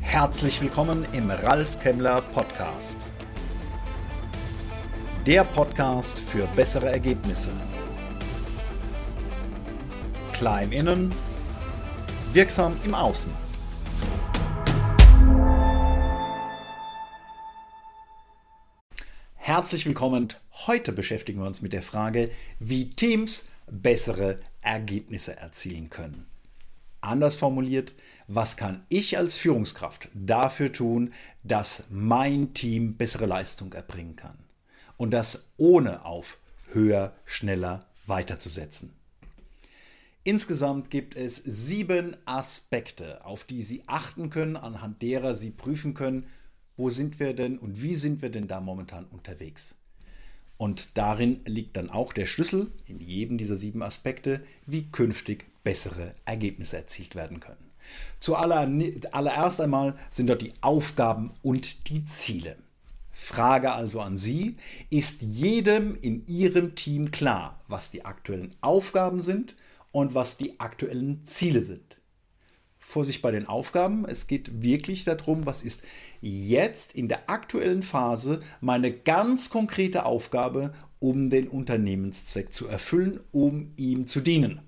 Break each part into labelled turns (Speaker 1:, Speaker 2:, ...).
Speaker 1: Herzlich willkommen im Ralf Kemmler Podcast. Der Podcast für bessere Ergebnisse. Klar im Innen, wirksam im Außen. Herzlich willkommen. Heute beschäftigen wir uns mit der Frage, wie Teams bessere Ergebnisse erzielen können. Anders formuliert, was kann ich als Führungskraft dafür tun, dass mein Team bessere Leistung erbringen kann? Und das ohne auf höher, schneller weiterzusetzen. Insgesamt gibt es sieben Aspekte, auf die Sie achten können, anhand derer Sie prüfen können, wo sind wir denn und wie sind wir denn da momentan unterwegs. Und darin liegt dann auch der Schlüssel in jedem dieser sieben Aspekte, wie künftig bessere Ergebnisse erzielt werden können. Zuallererst einmal sind dort die Aufgaben und die Ziele. Frage also an Sie, ist jedem in Ihrem Team klar, was die aktuellen Aufgaben sind und was die aktuellen Ziele sind? Vorsicht bei den Aufgaben. Es geht wirklich darum, was ist jetzt in der aktuellen Phase meine ganz konkrete Aufgabe, um den Unternehmenszweck zu erfüllen, um ihm zu dienen.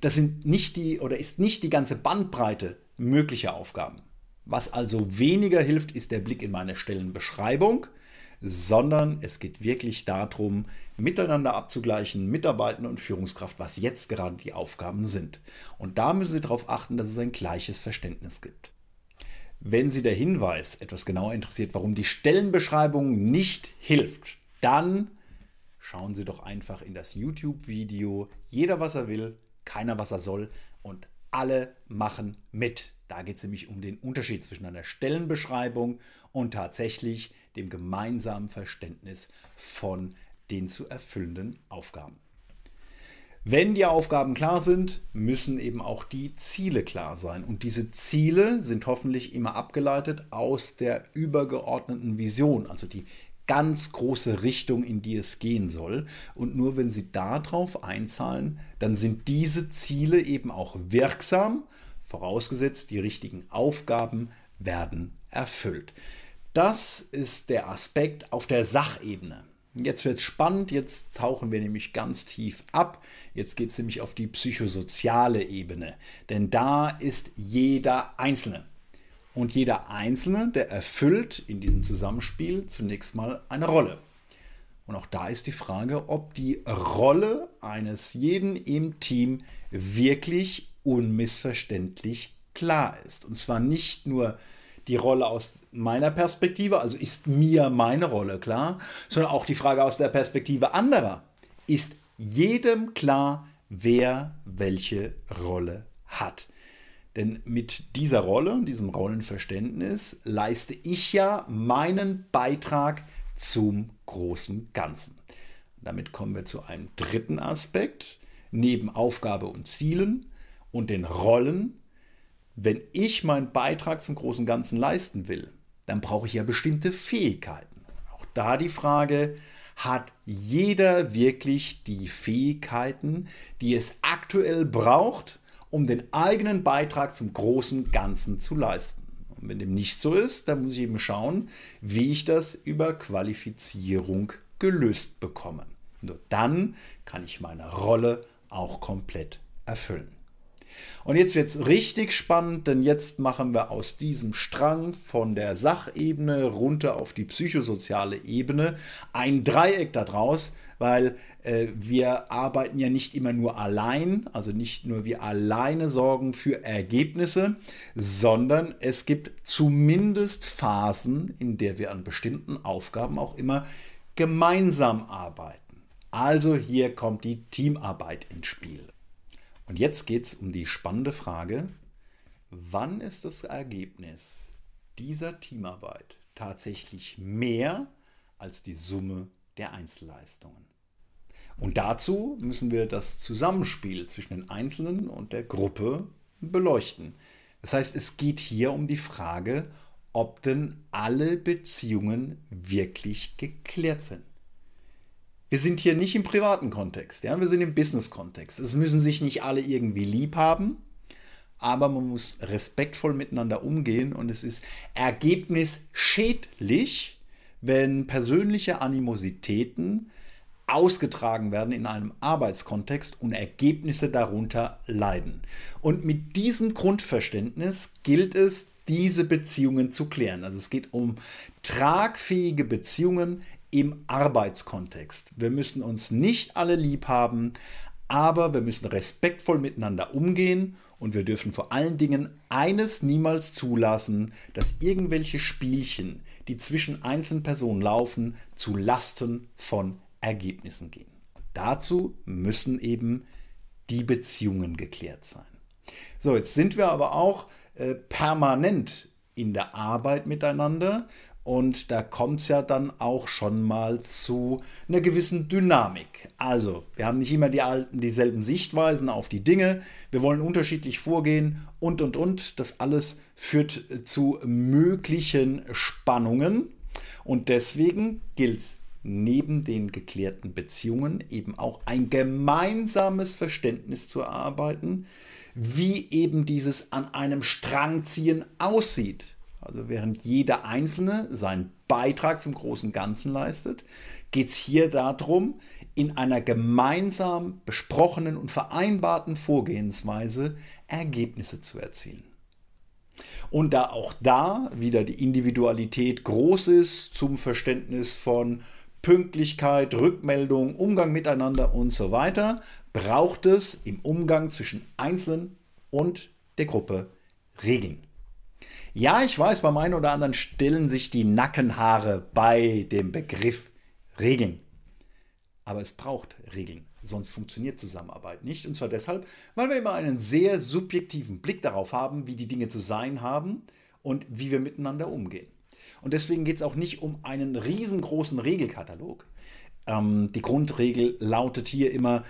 Speaker 1: Das sind nicht die oder ist nicht die ganze Bandbreite möglicher Aufgaben. Was also weniger hilft, ist der Blick in meine Stellenbeschreibung, sondern es geht wirklich darum, miteinander abzugleichen, Mitarbeiter und Führungskraft, was jetzt gerade die Aufgaben sind. Und da müssen Sie darauf achten, dass es ein gleiches Verständnis gibt. Wenn Sie der Hinweis etwas genauer interessiert, warum die Stellenbeschreibung nicht hilft, dann schauen Sie doch einfach in das YouTube-Video Jeder was er will, keiner was er soll und alle machen mit. Da geht es nämlich um den Unterschied zwischen einer Stellenbeschreibung und tatsächlich dem gemeinsamen Verständnis von den zu erfüllenden Aufgaben. Wenn die Aufgaben klar sind, müssen eben auch die Ziele klar sein. Und diese Ziele sind hoffentlich immer abgeleitet aus der übergeordneten Vision, also die ganz große Richtung, in die es gehen soll. Und nur wenn Sie darauf einzahlen, dann sind diese Ziele eben auch wirksam, vorausgesetzt die richtigen Aufgaben werden erfüllt. Das ist der Aspekt auf der Sachebene. Jetzt wird es spannend, jetzt tauchen wir nämlich ganz tief ab. Jetzt geht es nämlich auf die psychosoziale Ebene. Denn da ist jeder Einzelne. Und jeder Einzelne, der erfüllt in diesem Zusammenspiel zunächst mal eine Rolle. Und auch da ist die Frage, ob die Rolle eines jeden im Team wirklich unmissverständlich klar ist. Und zwar nicht nur die Rolle aus meiner Perspektive, also ist mir meine Rolle klar, sondern auch die Frage aus der Perspektive anderer. Ist jedem klar, wer welche Rolle hat? Denn mit dieser Rolle, diesem Rollenverständnis, leiste ich ja meinen Beitrag zum großen Ganzen. Damit kommen wir zu einem dritten Aspekt. Neben Aufgabe und Zielen und den Rollen wenn ich meinen Beitrag zum großen Ganzen leisten will, dann brauche ich ja bestimmte Fähigkeiten. Auch da die Frage, hat jeder wirklich die Fähigkeiten, die es aktuell braucht, um den eigenen Beitrag zum großen Ganzen zu leisten? Und wenn dem nicht so ist, dann muss ich eben schauen, wie ich das über Qualifizierung gelöst bekomme. Nur dann kann ich meine Rolle auch komplett erfüllen. Und jetzt wird es richtig spannend, denn jetzt machen wir aus diesem Strang von der Sachebene runter auf die psychosoziale Ebene ein Dreieck daraus, weil äh, wir arbeiten ja nicht immer nur allein, also nicht nur wir alleine sorgen für Ergebnisse, sondern es gibt zumindest Phasen, in der wir an bestimmten Aufgaben auch immer gemeinsam arbeiten. Also hier kommt die Teamarbeit ins Spiel. Und jetzt geht es um die spannende Frage, wann ist das Ergebnis dieser Teamarbeit tatsächlich mehr als die Summe der Einzelleistungen? Und dazu müssen wir das Zusammenspiel zwischen den Einzelnen und der Gruppe beleuchten. Das heißt, es geht hier um die Frage, ob denn alle Beziehungen wirklich geklärt sind. Wir sind hier nicht im privaten Kontext, ja? wir sind im Business-Kontext. Es müssen sich nicht alle irgendwie lieb haben, aber man muss respektvoll miteinander umgehen und es ist ergebnisschädlich, wenn persönliche Animositäten ausgetragen werden in einem Arbeitskontext und Ergebnisse darunter leiden. Und mit diesem Grundverständnis gilt es, diese Beziehungen zu klären. Also es geht um tragfähige Beziehungen im Arbeitskontext. Wir müssen uns nicht alle lieb haben, aber wir müssen respektvoll miteinander umgehen und wir dürfen vor allen Dingen eines niemals zulassen, dass irgendwelche Spielchen, die zwischen einzelnen Personen laufen, zu Lasten von Ergebnissen gehen. Und dazu müssen eben die Beziehungen geklärt sein. So, jetzt sind wir aber auch äh, permanent in der Arbeit miteinander und da kommt es ja dann auch schon mal zu einer gewissen Dynamik. Also, wir haben nicht immer die alten, dieselben Sichtweisen auf die Dinge. Wir wollen unterschiedlich vorgehen und, und, und. Das alles führt zu möglichen Spannungen. Und deswegen gilt es neben den geklärten Beziehungen eben auch ein gemeinsames Verständnis zu erarbeiten, wie eben dieses an einem Strang ziehen aussieht. Also während jeder Einzelne seinen Beitrag zum großen Ganzen leistet, geht es hier darum, in einer gemeinsam besprochenen und vereinbarten Vorgehensweise Ergebnisse zu erzielen. Und da auch da wieder die Individualität groß ist zum Verständnis von Pünktlichkeit, Rückmeldung, Umgang miteinander und so weiter, braucht es im Umgang zwischen Einzelnen und der Gruppe Regeln. Ja, ich weiß, beim einen oder anderen stellen sich die Nackenhaare bei dem Begriff Regeln. Aber es braucht Regeln, sonst funktioniert Zusammenarbeit nicht. Und zwar deshalb, weil wir immer einen sehr subjektiven Blick darauf haben, wie die Dinge zu sein haben und wie wir miteinander umgehen. Und deswegen geht es auch nicht um einen riesengroßen Regelkatalog. Ähm, die Grundregel lautet hier immer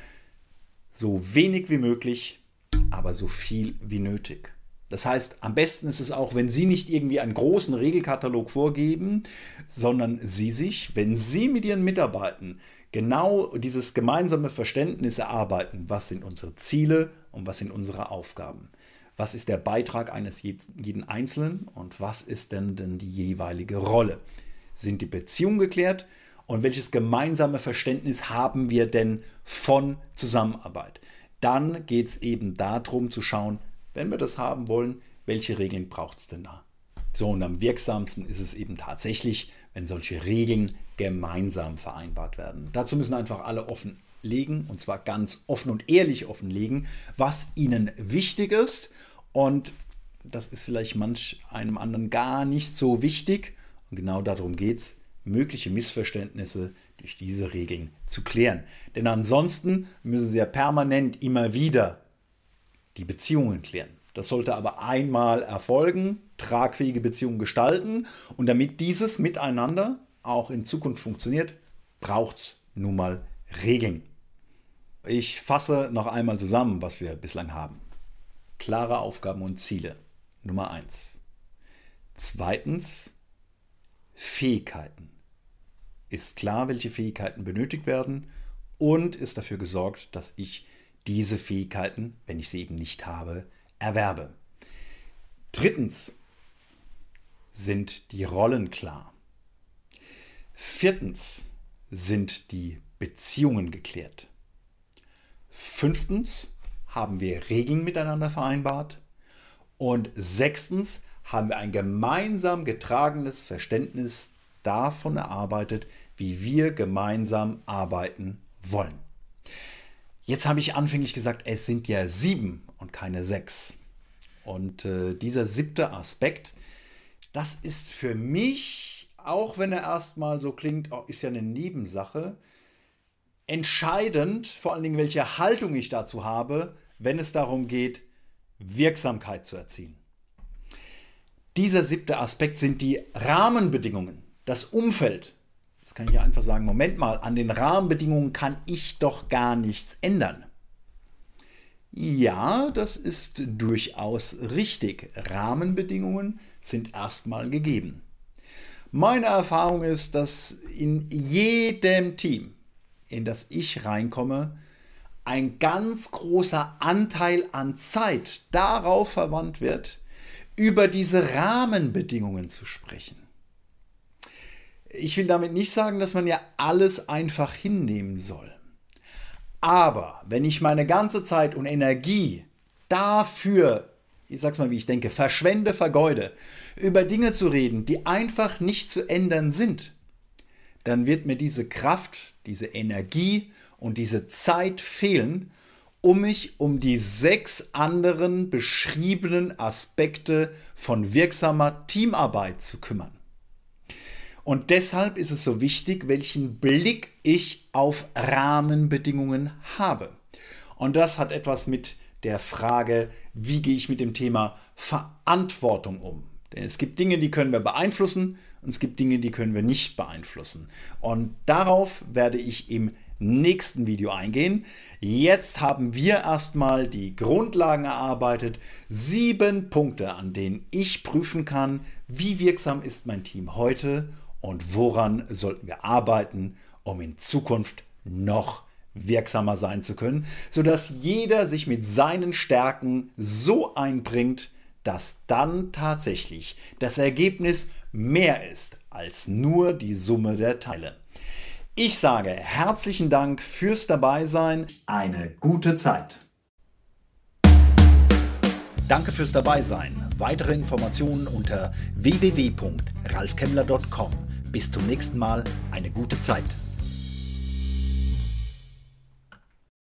Speaker 1: so wenig wie möglich, aber so viel wie nötig. Das heißt, am besten ist es auch, wenn Sie nicht irgendwie einen großen Regelkatalog vorgeben, sondern Sie sich, wenn Sie mit Ihren Mitarbeitern genau dieses gemeinsame Verständnis erarbeiten, was sind unsere Ziele und was sind unsere Aufgaben. Was ist der Beitrag eines jeden Einzelnen und was ist denn, denn die jeweilige Rolle? Sind die Beziehungen geklärt und welches gemeinsame Verständnis haben wir denn von Zusammenarbeit? Dann geht es eben darum zu schauen, wenn wir das haben wollen, welche Regeln braucht es denn da? So, und am wirksamsten ist es eben tatsächlich, wenn solche Regeln gemeinsam vereinbart werden. Dazu müssen einfach alle offenlegen, und zwar ganz offen und ehrlich offenlegen, was ihnen wichtig ist. Und das ist vielleicht manch einem anderen gar nicht so wichtig. Und genau darum geht es, mögliche Missverständnisse durch diese Regeln zu klären. Denn ansonsten müssen sie ja permanent immer wieder die Beziehungen klären. Das sollte aber einmal erfolgen, tragfähige Beziehungen gestalten und damit dieses miteinander auch in Zukunft funktioniert, braucht es nun mal Regeln. Ich fasse noch einmal zusammen, was wir bislang haben. Klare Aufgaben und Ziele. Nummer eins. Zweitens, Fähigkeiten. Ist klar, welche Fähigkeiten benötigt werden und ist dafür gesorgt, dass ich diese Fähigkeiten, wenn ich sie eben nicht habe, erwerbe. Drittens sind die Rollen klar. Viertens sind die Beziehungen geklärt. Fünftens haben wir Regeln miteinander vereinbart. Und sechstens haben wir ein gemeinsam getragenes Verständnis davon erarbeitet, wie wir gemeinsam arbeiten wollen. Jetzt habe ich anfänglich gesagt, es sind ja sieben und keine sechs. Und äh, dieser siebte Aspekt, das ist für mich, auch wenn er erstmal so klingt, ist ja eine Nebensache, entscheidend, vor allen Dingen, welche Haltung ich dazu habe, wenn es darum geht, Wirksamkeit zu erzielen. Dieser siebte Aspekt sind die Rahmenbedingungen, das Umfeld, Jetzt kann ich ja einfach sagen, Moment mal, an den Rahmenbedingungen kann ich doch gar nichts ändern. Ja, das ist durchaus richtig. Rahmenbedingungen sind erstmal gegeben. Meine Erfahrung ist, dass in jedem Team, in das ich reinkomme, ein ganz großer Anteil an Zeit darauf verwandt wird, über diese Rahmenbedingungen zu sprechen. Ich will damit nicht sagen, dass man ja alles einfach hinnehmen soll. Aber wenn ich meine ganze Zeit und Energie dafür, ich sag's mal wie ich denke, verschwende, vergeude, über Dinge zu reden, die einfach nicht zu ändern sind, dann wird mir diese Kraft, diese Energie und diese Zeit fehlen, um mich um die sechs anderen beschriebenen Aspekte von wirksamer Teamarbeit zu kümmern. Und deshalb ist es so wichtig, welchen Blick ich auf Rahmenbedingungen habe. Und das hat etwas mit der Frage, wie gehe ich mit dem Thema Verantwortung um? Denn es gibt Dinge, die können wir beeinflussen und es gibt Dinge, die können wir nicht beeinflussen. Und darauf werde ich im nächsten Video eingehen. Jetzt haben wir erstmal die Grundlagen erarbeitet. Sieben Punkte, an denen ich prüfen kann, wie wirksam ist mein Team heute und woran sollten wir arbeiten, um in Zukunft noch wirksamer sein zu können, sodass jeder sich mit seinen Stärken so einbringt, dass dann tatsächlich das Ergebnis mehr ist als nur die Summe der Teile. Ich sage herzlichen Dank fürs Dabeisein. Eine gute Zeit. Danke fürs Dabeisein. Weitere Informationen unter www.ralfkemmler.com. Bis zum nächsten Mal. Eine gute Zeit.